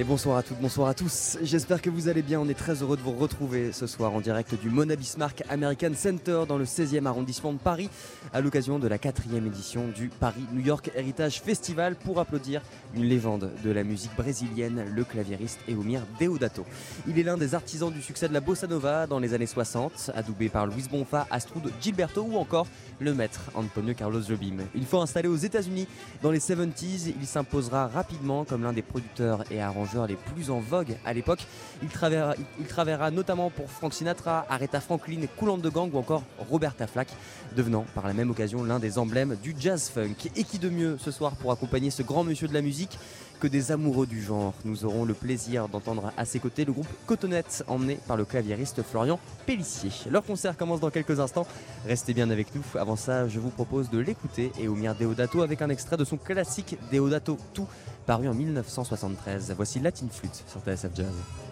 Et bonsoir à toutes, bonsoir à tous. J'espère que vous allez bien. On est très heureux de vous retrouver ce soir en direct du Mona Bismarck American Center dans le 16e arrondissement de Paris à l'occasion de la quatrième édition du Paris New York Heritage Festival pour applaudir une légende de la musique brésilienne, le claviériste Eumir Deodato. Il est l'un des artisans du succès de la bossa nova dans les années 60, adoubé par Luis Bonfa, Astrud Gilberto ou encore le maître Antonio Carlos Jobim. Il faut installé aux États-Unis dans les 70s, il s'imposera rapidement comme l'un des producteurs et arrangeurs les plus en vogue à l'époque. Il, travaillera, il travaillera notamment pour Frank Sinatra, Aretha Franklin, Cool de Gang ou encore Roberta Flack, devenant par la même occasion l'un des emblèmes du jazz funk. Et qui de mieux ce soir pour accompagner ce grand monsieur de la musique? Que des amoureux du genre. Nous aurons le plaisir d'entendre à ses côtés le groupe Cotonnette, emmené par le claviériste Florian Pellissier. Leur concert commence dans quelques instants. Restez bien avec nous. Avant ça, je vous propose de l'écouter et Oumir Deodato avec un extrait de son classique Deodato Tout, paru en 1973. Voici Latin Flute sur TSF Jazz.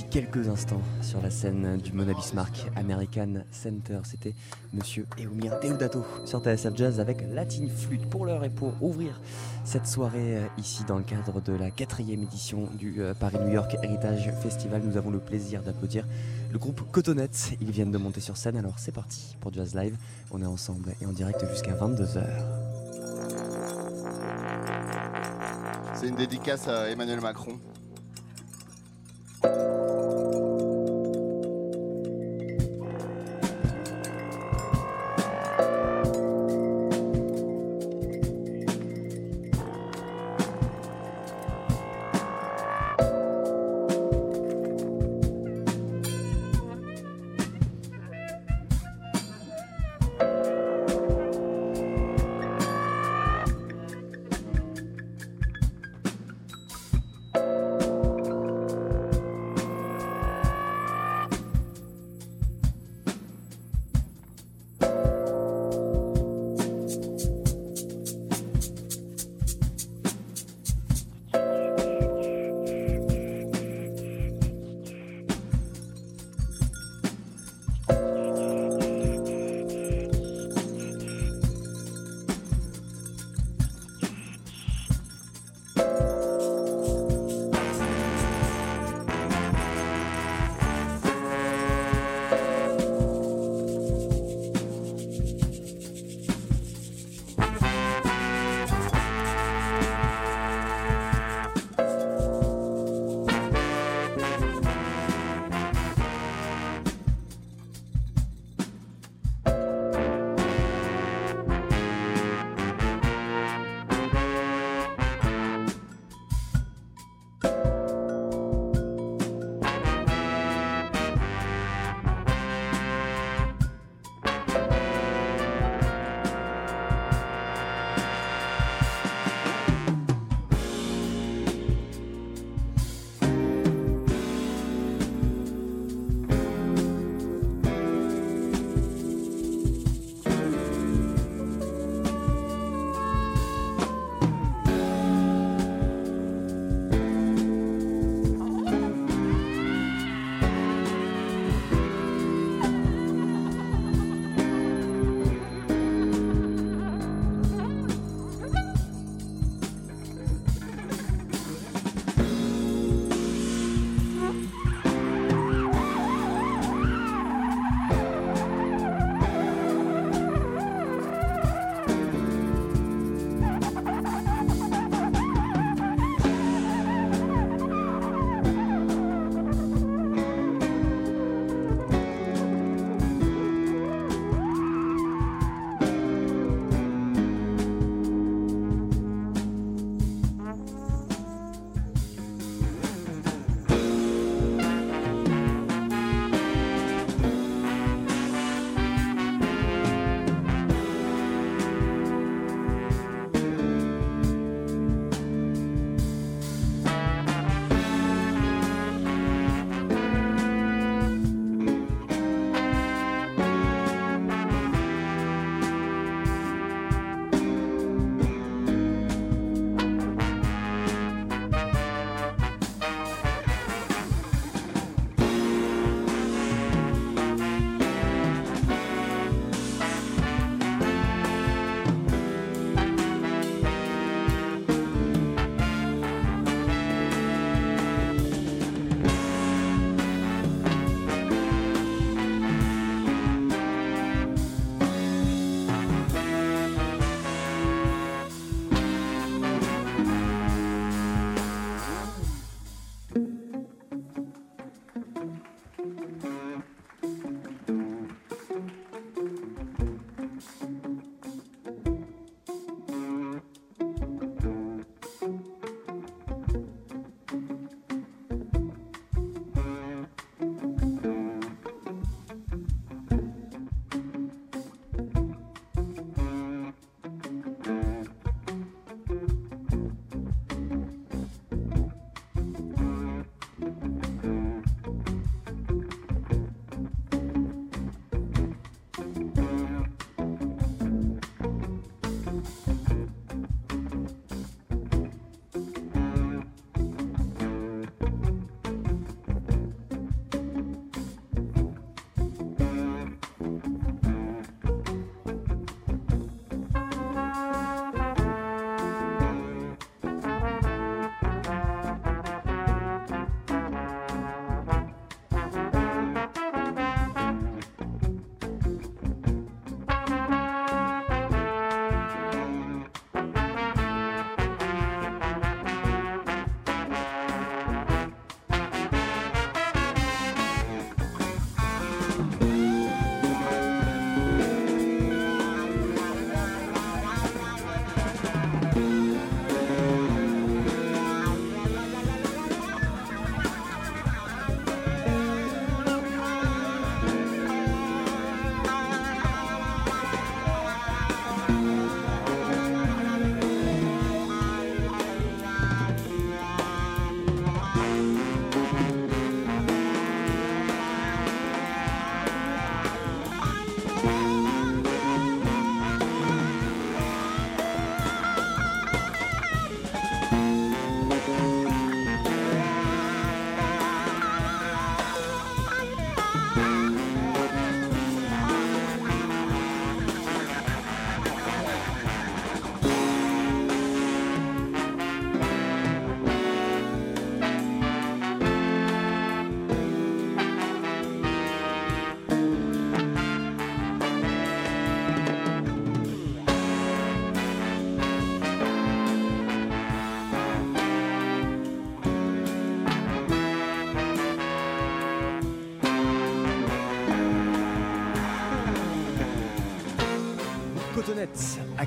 Quelques instants sur la scène du Mona Bismarck American Center. C'était Monsieur Eumir Deodato sur TSF Jazz avec Latin Flute pour l'heure et pour ouvrir cette soirée euh, ici dans le cadre de la quatrième édition du euh, Paris-New York Heritage Festival. Nous avons le plaisir d'applaudir le groupe Cotonette. Ils viennent de monter sur scène, alors c'est parti pour Jazz Live. On est ensemble et en direct jusqu'à 22h. C'est une dédicace à Emmanuel Macron.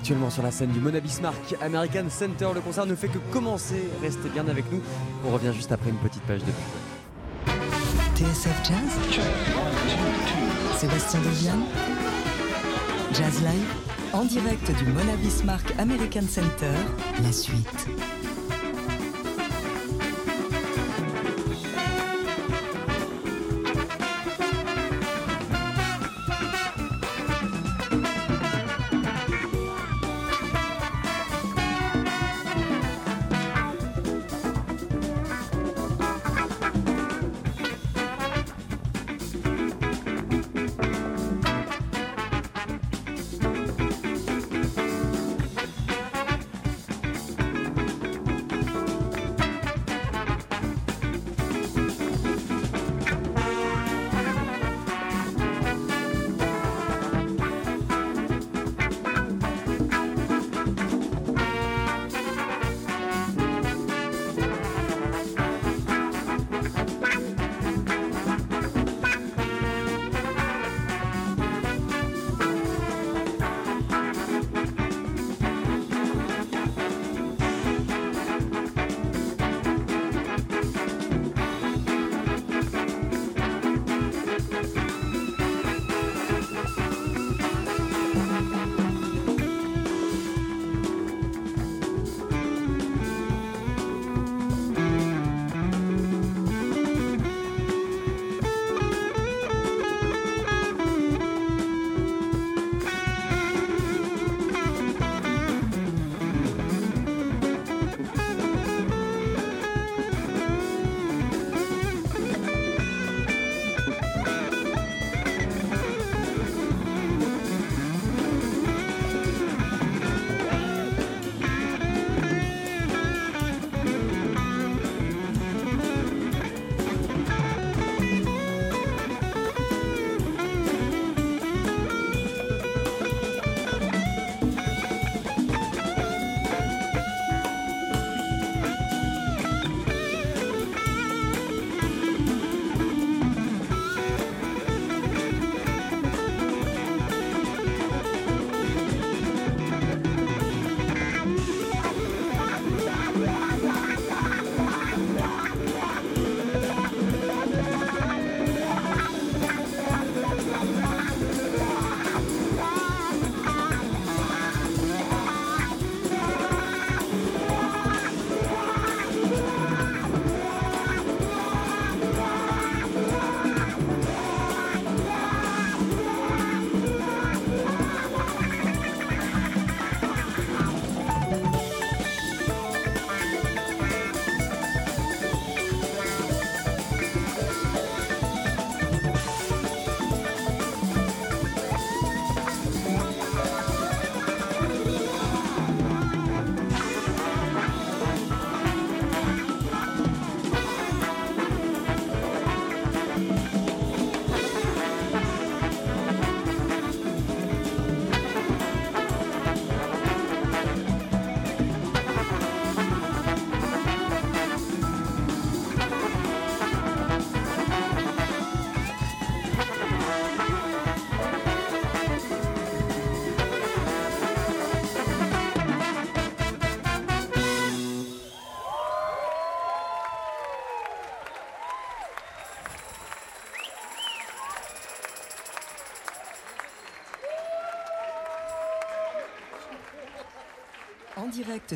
Actuellement sur la scène du Mona Bismarck American Center. Le concert ne fait que commencer. Restez bien avec nous. On revient juste après une petite page de pub. TSF Jazz Sébastien Deviane Jazz Live en direct du Mona Bismarck American Center, la suite.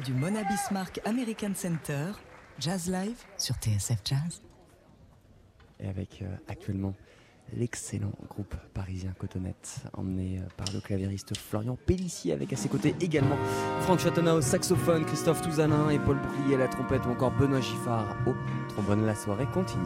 Du Mona Bismarck American Center, Jazz Live sur TSF Jazz. Et avec euh, actuellement l'excellent groupe parisien Cotonnet, emmené euh, par le clavieriste Florian Pellissier, avec à ses côtés également Franck Chatonna au saxophone, Christophe Touzanin et Paul Bouclier à la trompette ou encore Benoît Giffard au trombone. La soirée continue.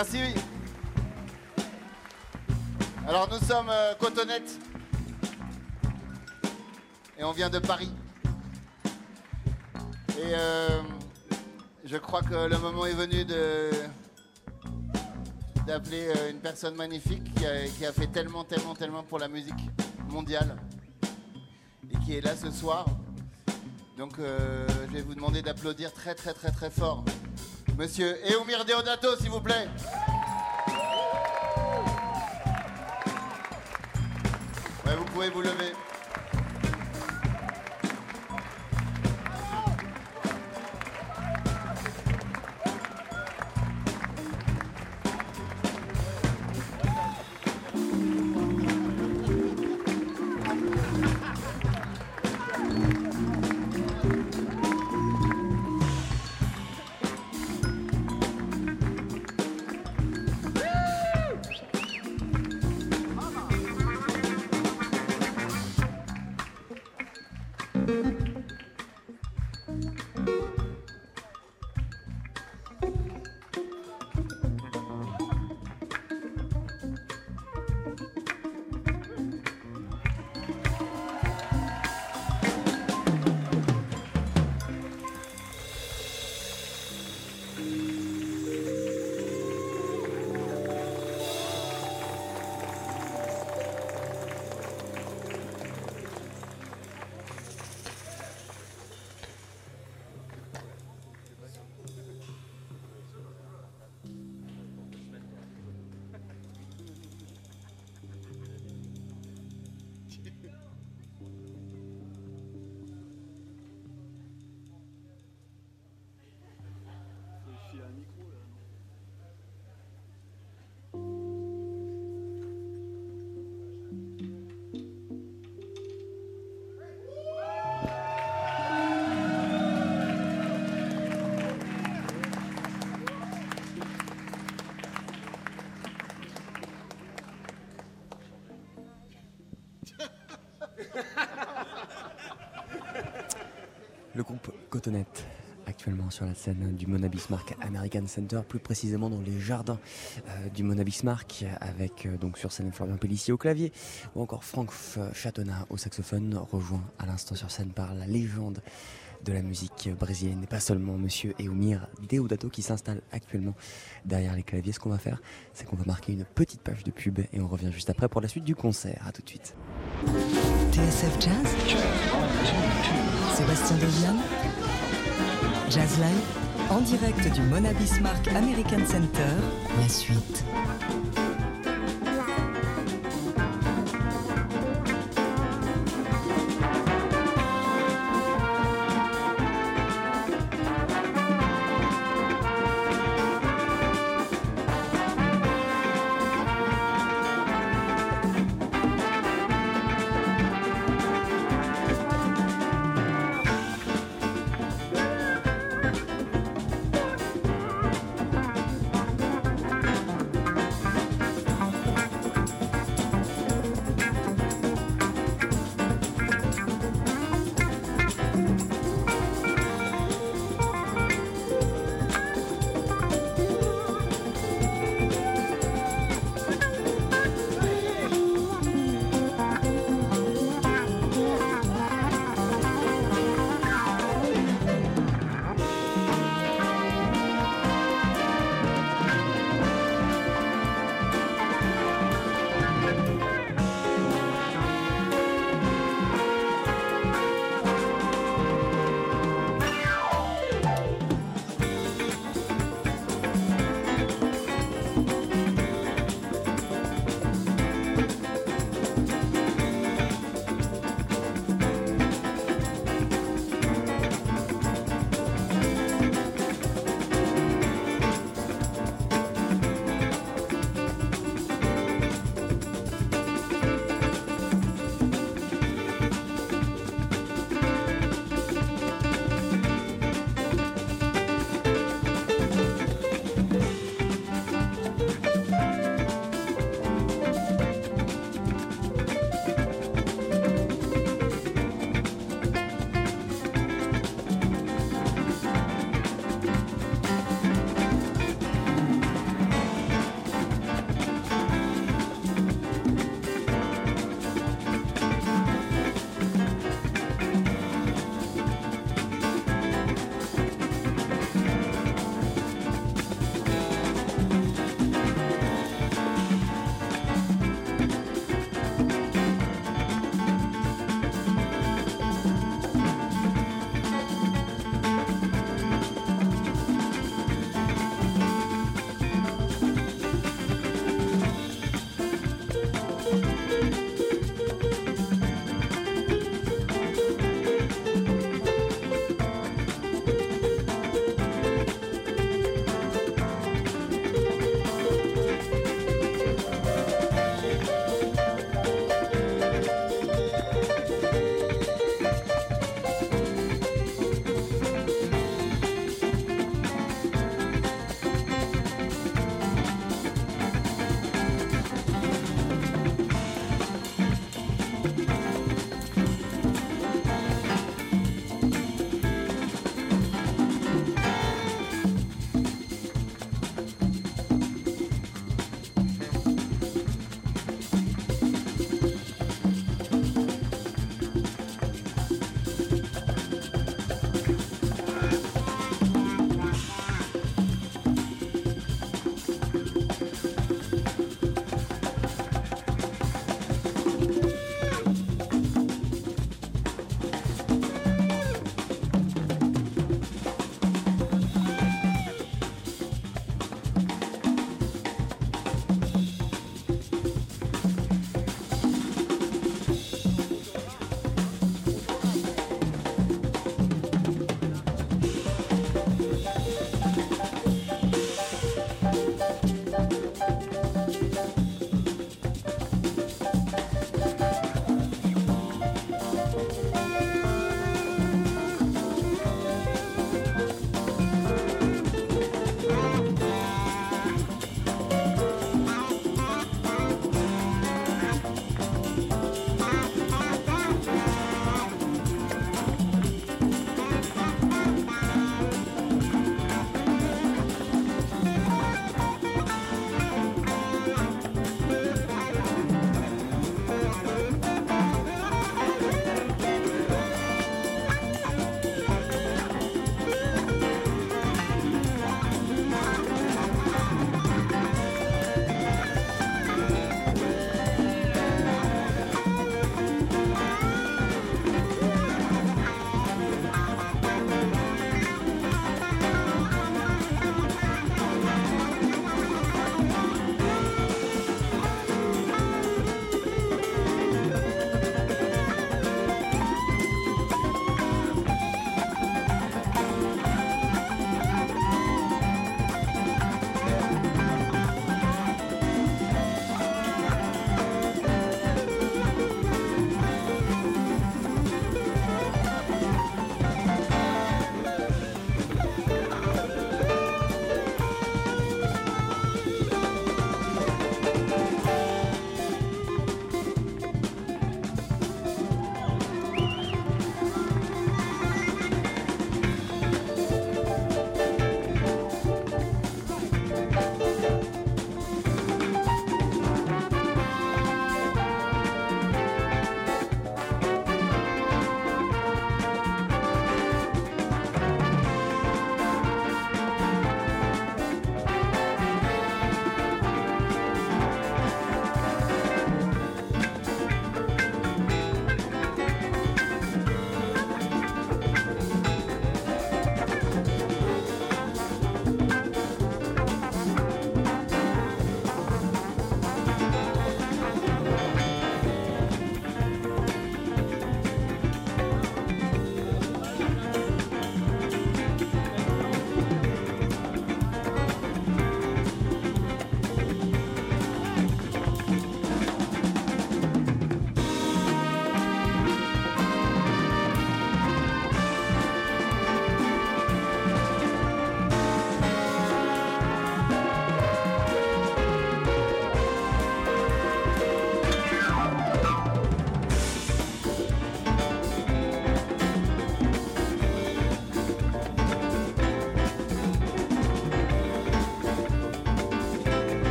Merci. Alors nous sommes euh, et on vient de Paris. Et euh, je crois que le moment est venu de d'appeler euh, une personne magnifique qui a, qui a fait tellement, tellement, tellement pour la musique mondiale et qui est là ce soir. Donc euh, je vais vous demander d'applaudir très, très, très, très fort. Monsieur Eumir Deodato, s'il vous plaît. Vous pouvez vous lever. Le groupe Cotonette actuellement sur la scène du Mona Bismarck American Center, plus précisément dans les jardins euh, du Mona Bismarck, avec euh, donc sur scène Florian Pellissier au clavier, ou encore Franck Chatonna au saxophone, rejoint à l'instant sur scène par la légende de la musique brésilienne, et pas seulement Monsieur Eumir Deodato qui s'installe actuellement derrière les claviers. Ce qu'on va faire, c'est qu'on va marquer une petite page de pub et on revient juste après pour la suite du concert. À tout de suite. TSF Jazz Sébastien Deviane Jazz Live en direct du Mona Bismarck American Center, la suite.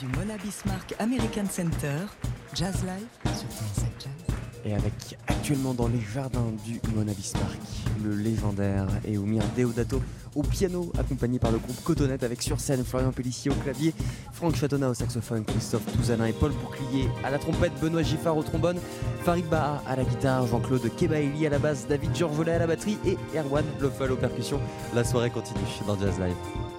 Du Mona Bismarck American Center, Jazz Live sur Jazz. Et avec actuellement dans les jardins du Mona Bismarck, le légendaire Eumir Deodato au piano, accompagné par le groupe Cotonette avec sur scène Florian Pellissier au clavier, Franck Chatonna au saxophone, Christophe Touzanin et Paul Bouclier à la trompette, Benoît Giffard au trombone, Farid Baha à la guitare, Jean-Claude Kebaili à la basse, David Georgelet à la batterie et Erwan Loffel aux percussions. La soirée continue dans Jazz Live.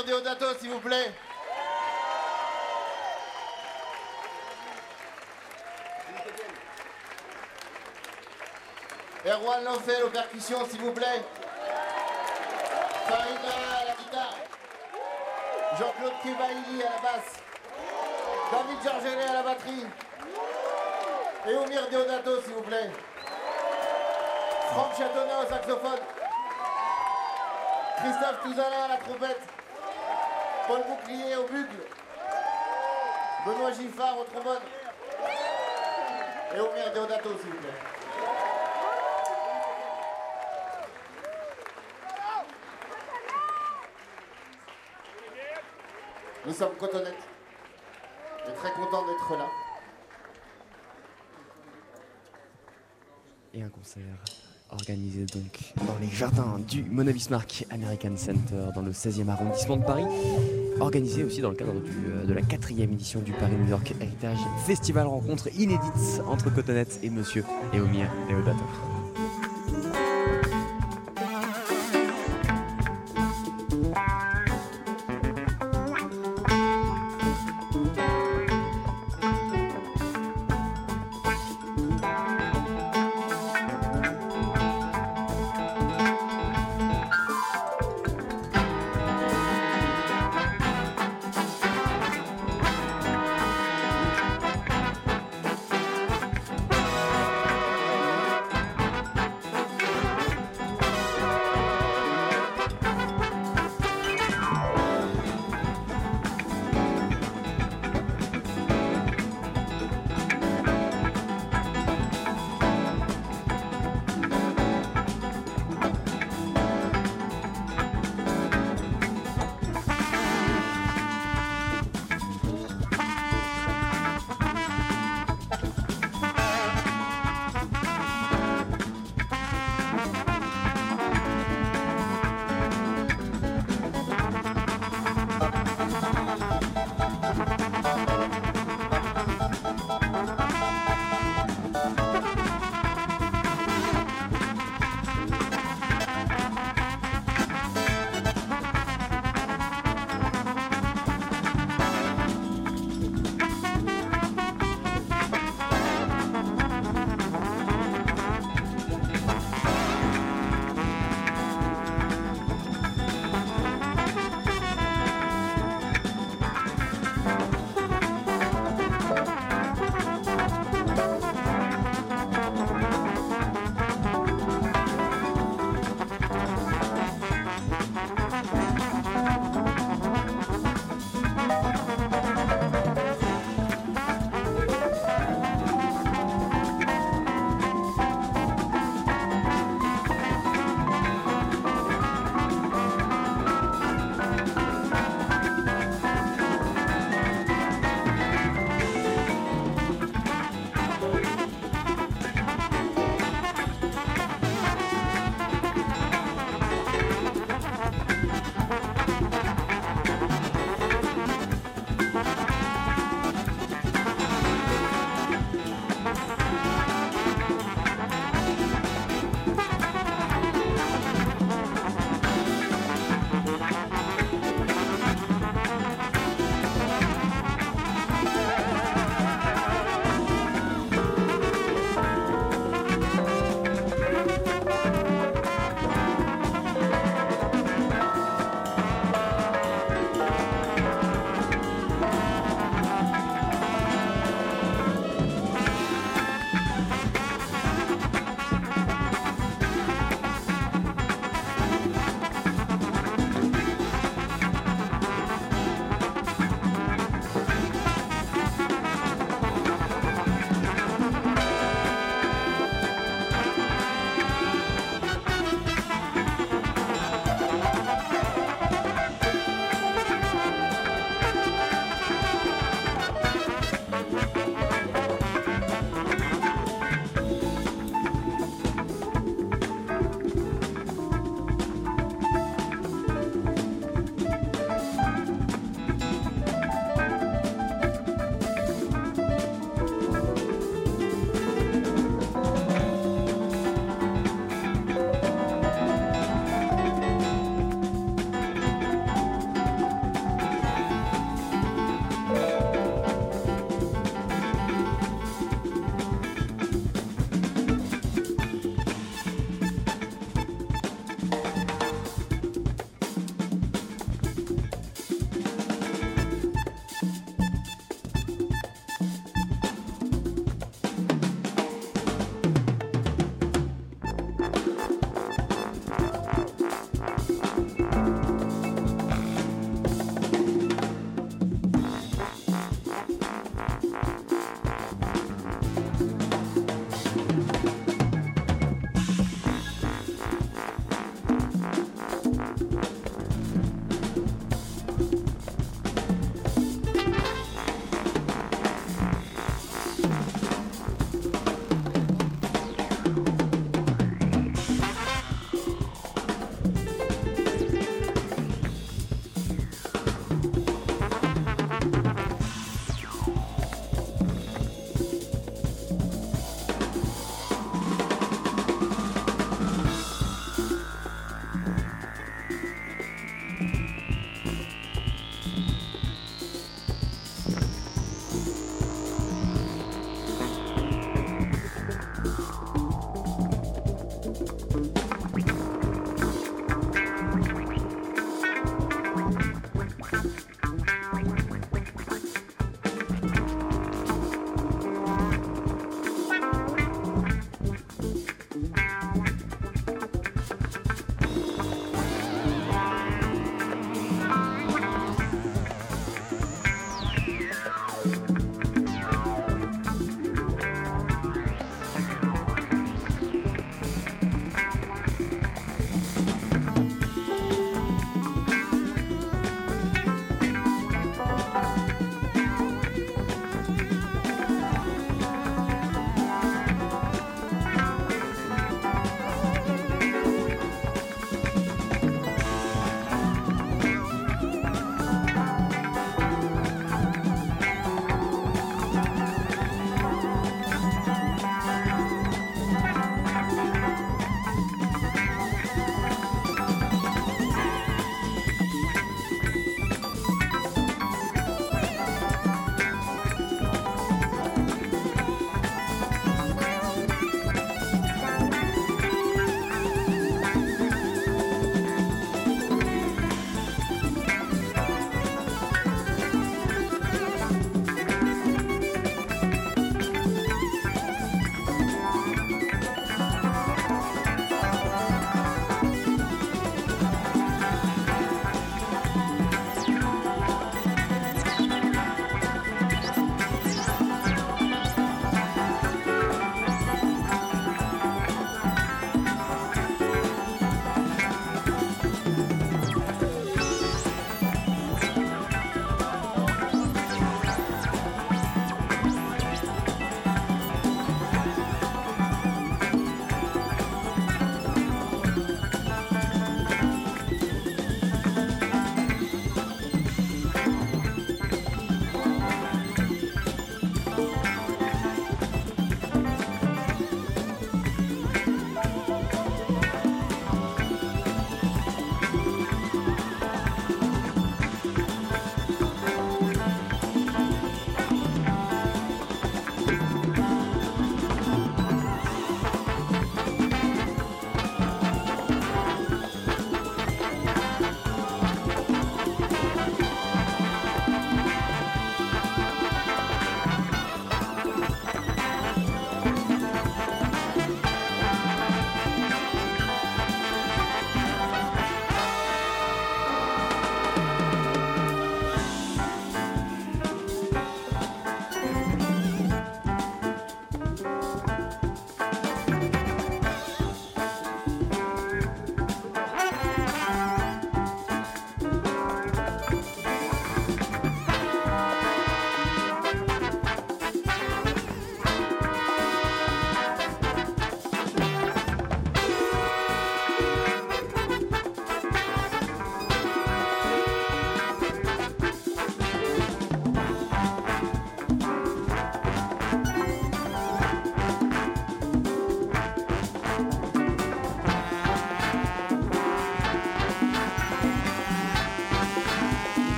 Oumir Deodato, s'il vous plaît. Erwan Lofel aux percussions, s'il vous plaît. Farida à la guitare. Jean-Claude Kebaili à la basse. David Georgelet à la batterie. Et Oumir Deodato, s'il vous plaît. Franck Chatonnat au saxophone. Christophe Touzalin à la trompette. Paul Bouclier au bugle. Benoît Giffard au trombone. Et Oumir Deodato, s'il vous plaît. Nous sommes cotonnettes. Et très contents d'être là. Et un concert organisé donc dans les jardins du Mona Bismarck American Center dans le 16e arrondissement de Paris. Organisé aussi dans le cadre euh, de la quatrième édition du Paris New York Heritage Festival rencontre inédite entre Cotonette et Monsieur Eomir Deodato.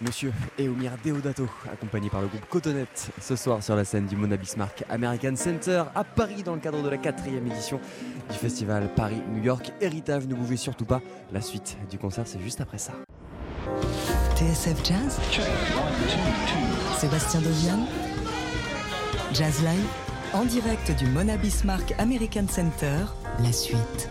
Monsieur Eomir Deodato, accompagné par le groupe Cotonette, ce soir sur la scène du Mona Bismarck American Center à Paris dans le cadre de la quatrième édition du festival Paris-New York Héritage. Ne bougez surtout pas, la suite du concert c'est juste après ça. TSF Jazz Sébastien Dovian Jazz Live en direct du Mona Bismarck American Center, la suite.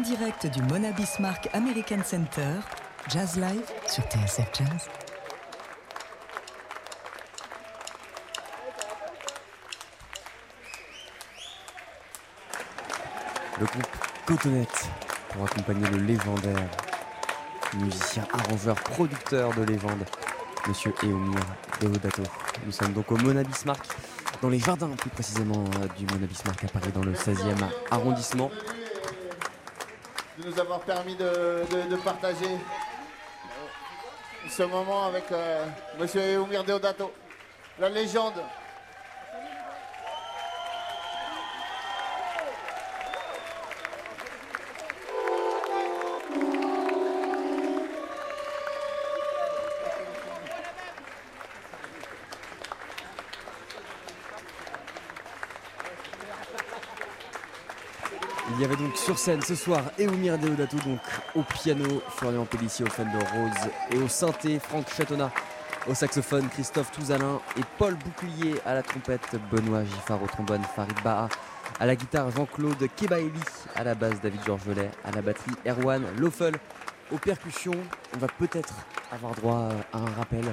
En direct du Mona Bismarck American Center, Jazz Live sur TSF Jazz. Le groupe Cotonette pour accompagner le légendaire musicien, arrangeur, producteur de légende, Monsieur Eomir Deodato. Nous sommes donc au Mona Bismarck, dans les jardins plus précisément euh, du Mona Bismarck à Paris, dans le 16e arrondissement. Nous avoir permis de, partager ce moment avec euh, Monsieur Eumir Deodato, la légende. Il y avait donc sur scène ce soir Eumir Deodato donc au piano, Florian Pellissier au Fender Rose et au synthé, Franck Chatonna au saxophone, Christophe Tousalin et Paul Bouclier à la trompette, Benoît Giffard au trombone, Farid Baha à la guitare, Jean-Claude Kebaeli à la basse, David Georgelet à la batterie, Erwan Loffel aux percussions. On va peut-être avoir droit à un rappel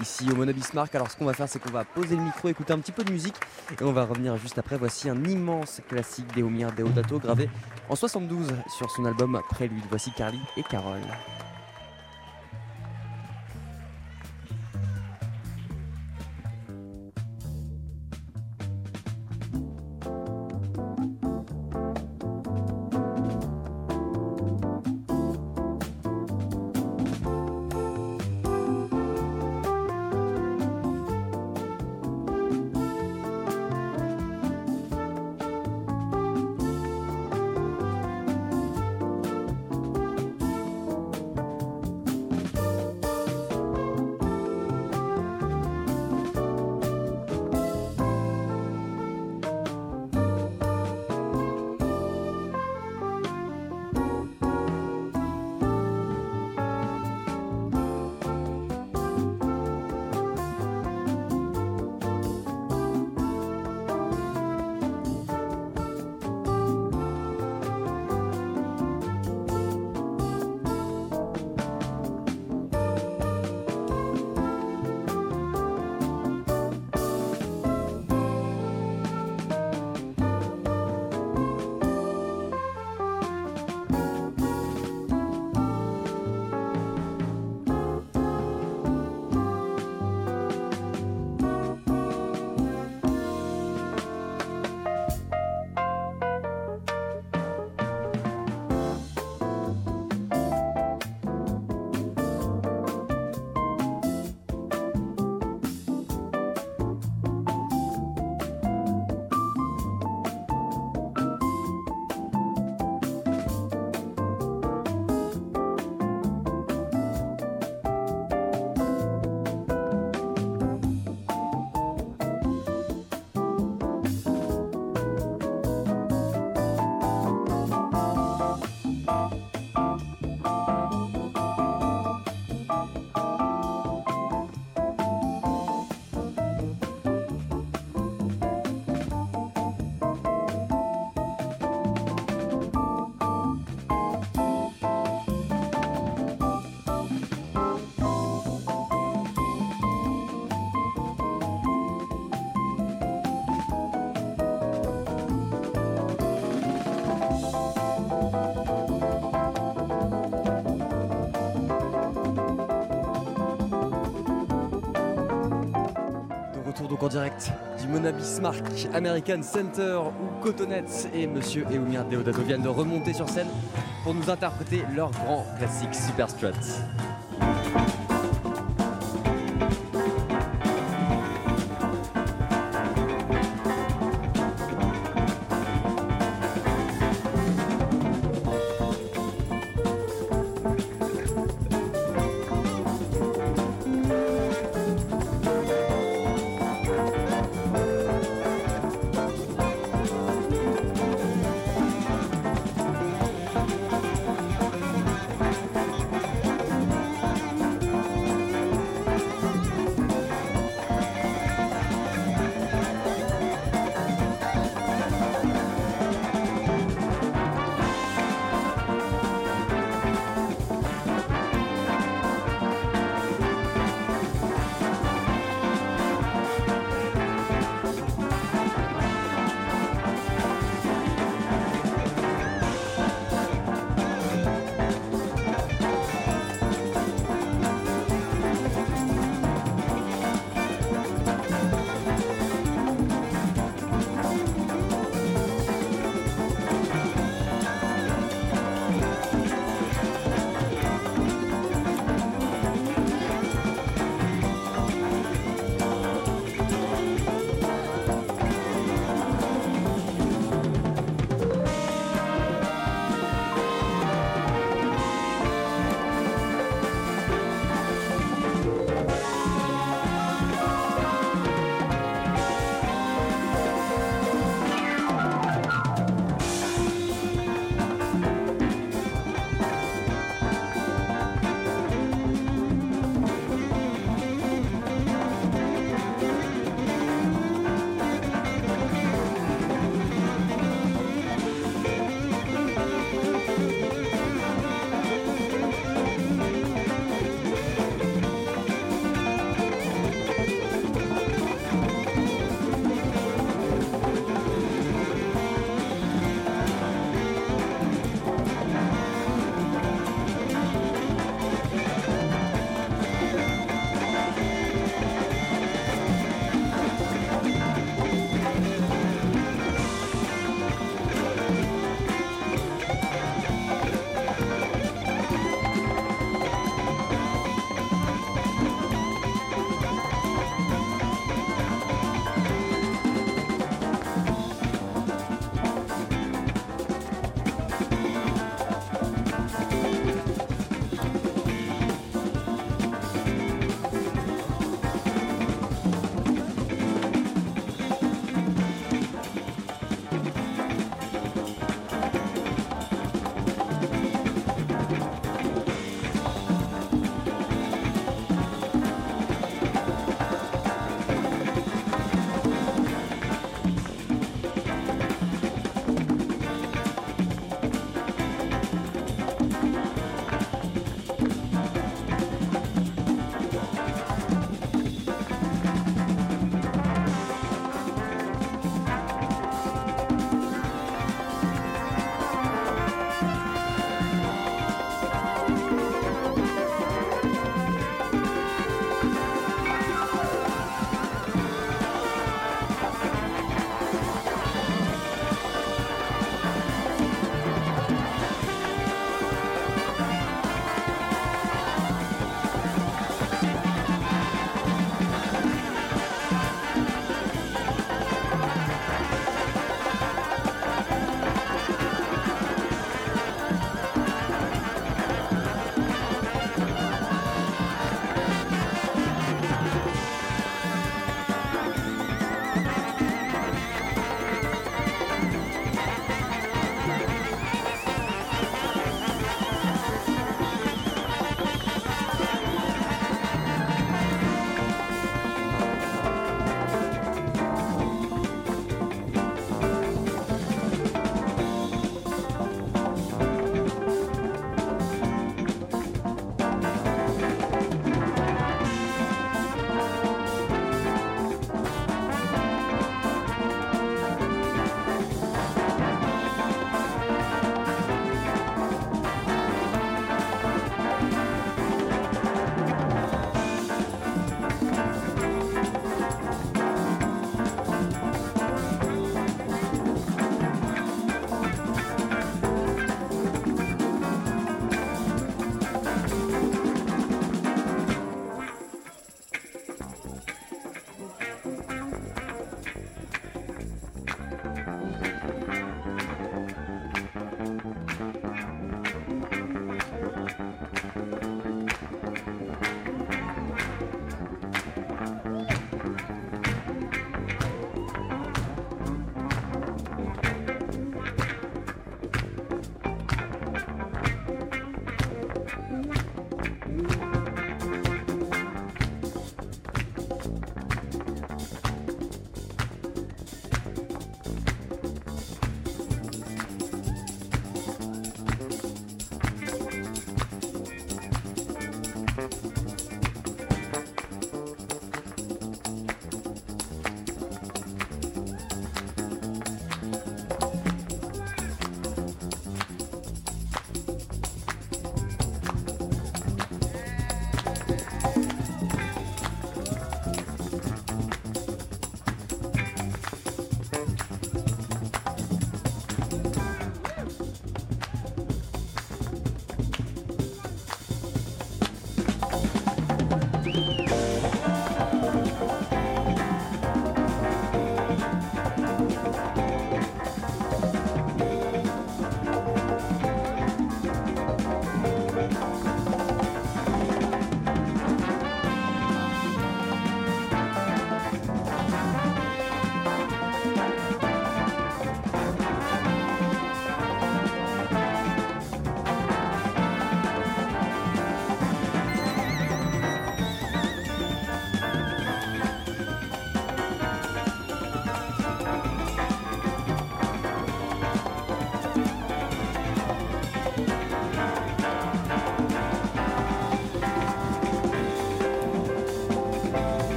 ici au Mona Bismarck. Alors ce qu'on va faire, c'est qu'on va poser le micro, écouter un petit peu de musique et on va revenir juste après. Voici un immense classique d'Eomir Deodato gravé en 72 sur son album Prélude. Voici Carly et Carole. Donc en direct du Mona Bismarck American Center où Cotonette et Monsieur Eumir Deodato viennent de remonter sur scène pour nous interpréter leur grand classique Super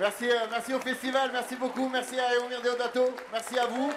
Merci, euh, merci au festival, merci beaucoup, merci à Eomir Deodato, merci à vous.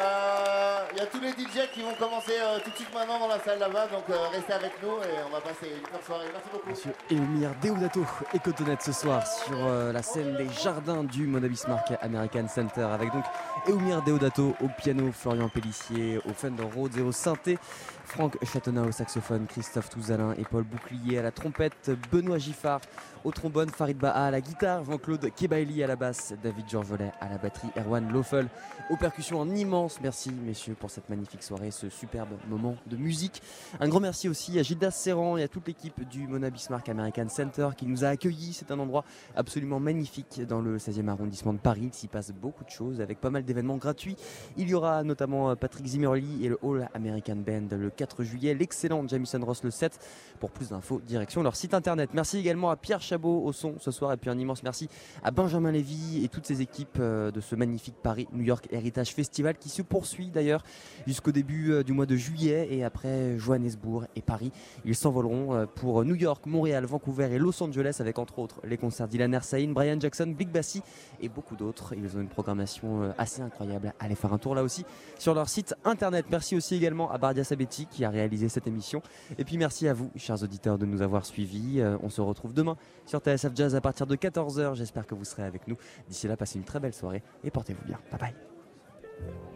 Euh, Il y a tous les DJ qui vont commencer euh, tout de suite maintenant dans la salle là-bas, donc euh, restez avec nous et on va passer une bonne soirée. Merci beaucoup. Monsieur Eumir Deodato et Cotonette ce soir sur euh, la scène des jardins du Mona Bismarck American Center avec donc Eumir Deodato au piano, Florian Pellissier au Fender Rhodes et au synthé, Franck Chatonnat au saxophone, Christophe Touzalin et Paul Bouclier à la trompette, Benoît Giffard au trombone, Farid Baha à la guitare, Jean-Claude Kebaili à la basse, David Georgelet à la batterie, Erwan Loffel aux percussions. Un immense merci messieurs pour cette magnifique soirée, ce superbe moment de musique. Un grand merci aussi à Gildas Serran et à toute l'équipe du Mona Bismarck American Center qui nous a accueillis. C'est un endroit absolument magnifique dans le 16e arrondissement de Paris. Il s'y passe beaucoup de choses avec pas mal d'événements gratuits. Il y aura notamment euh, Patrick Zimmerly et le All American Band le 4 juillet, l'excellent Jamison Ross le 7. Pour plus d'infos, direction leur site internet. Merci également à Pierre Chabot au son ce soir et puis un immense merci à Benjamin Lévy et toutes ses équipes euh, de ce magnifique Paris New York Heritage Festival qui se poursuit d'ailleurs jusqu'au début euh, du mois de juillet et après Johannesburg et Paris. Ils s'envoleront euh, pour New York, Montréal, Vancouver et Los Angeles avec entre autres les concerts d'Ilan Ersaïn, Brian Jackson, Big Bassi et beaucoup d'autres. Ils ont une programmation euh, assez incroyable. Allez faire un tour là aussi sur leur site internet. Merci aussi également à Bardia Sabetti qui a réalisé cette émission. Et puis merci à vous, chers auditeurs, de nous avoir suivis. On se retrouve demain sur TSF Jazz à partir de 14h. J'espère que vous serez avec nous. D'ici là, passez une très belle soirée et portez-vous bien. Bye bye.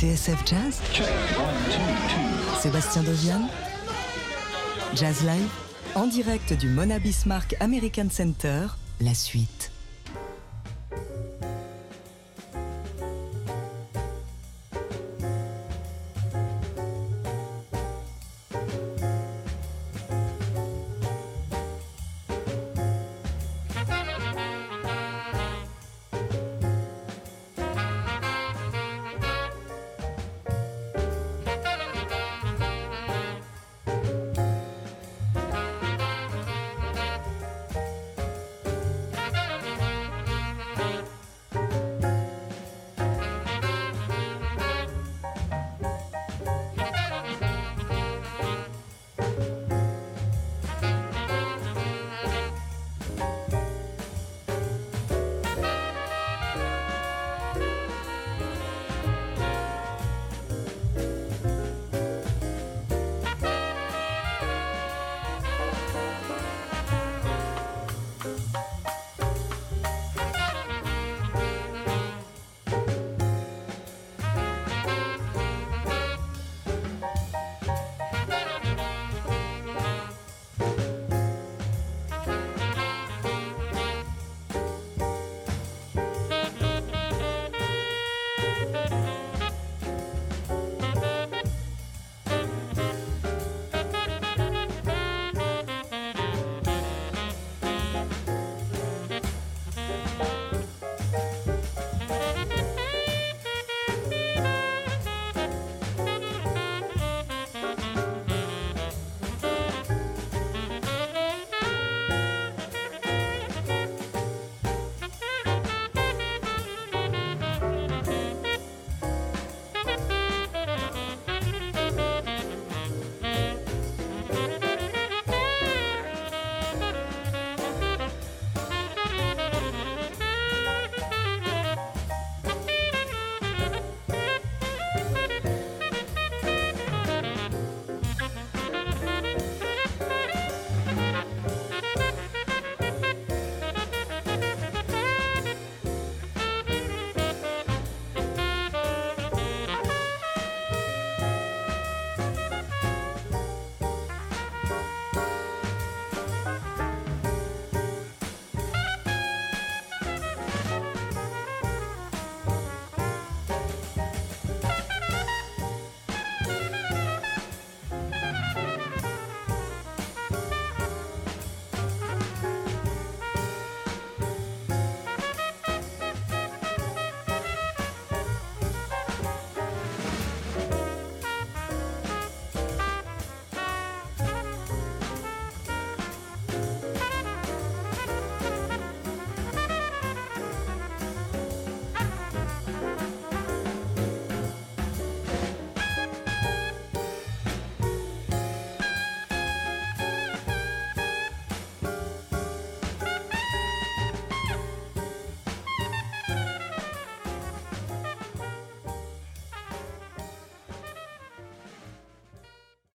TSF Jazz. Sébastien Dovian Jazz Live. En direct du Mona Bismarck American Center, la suite.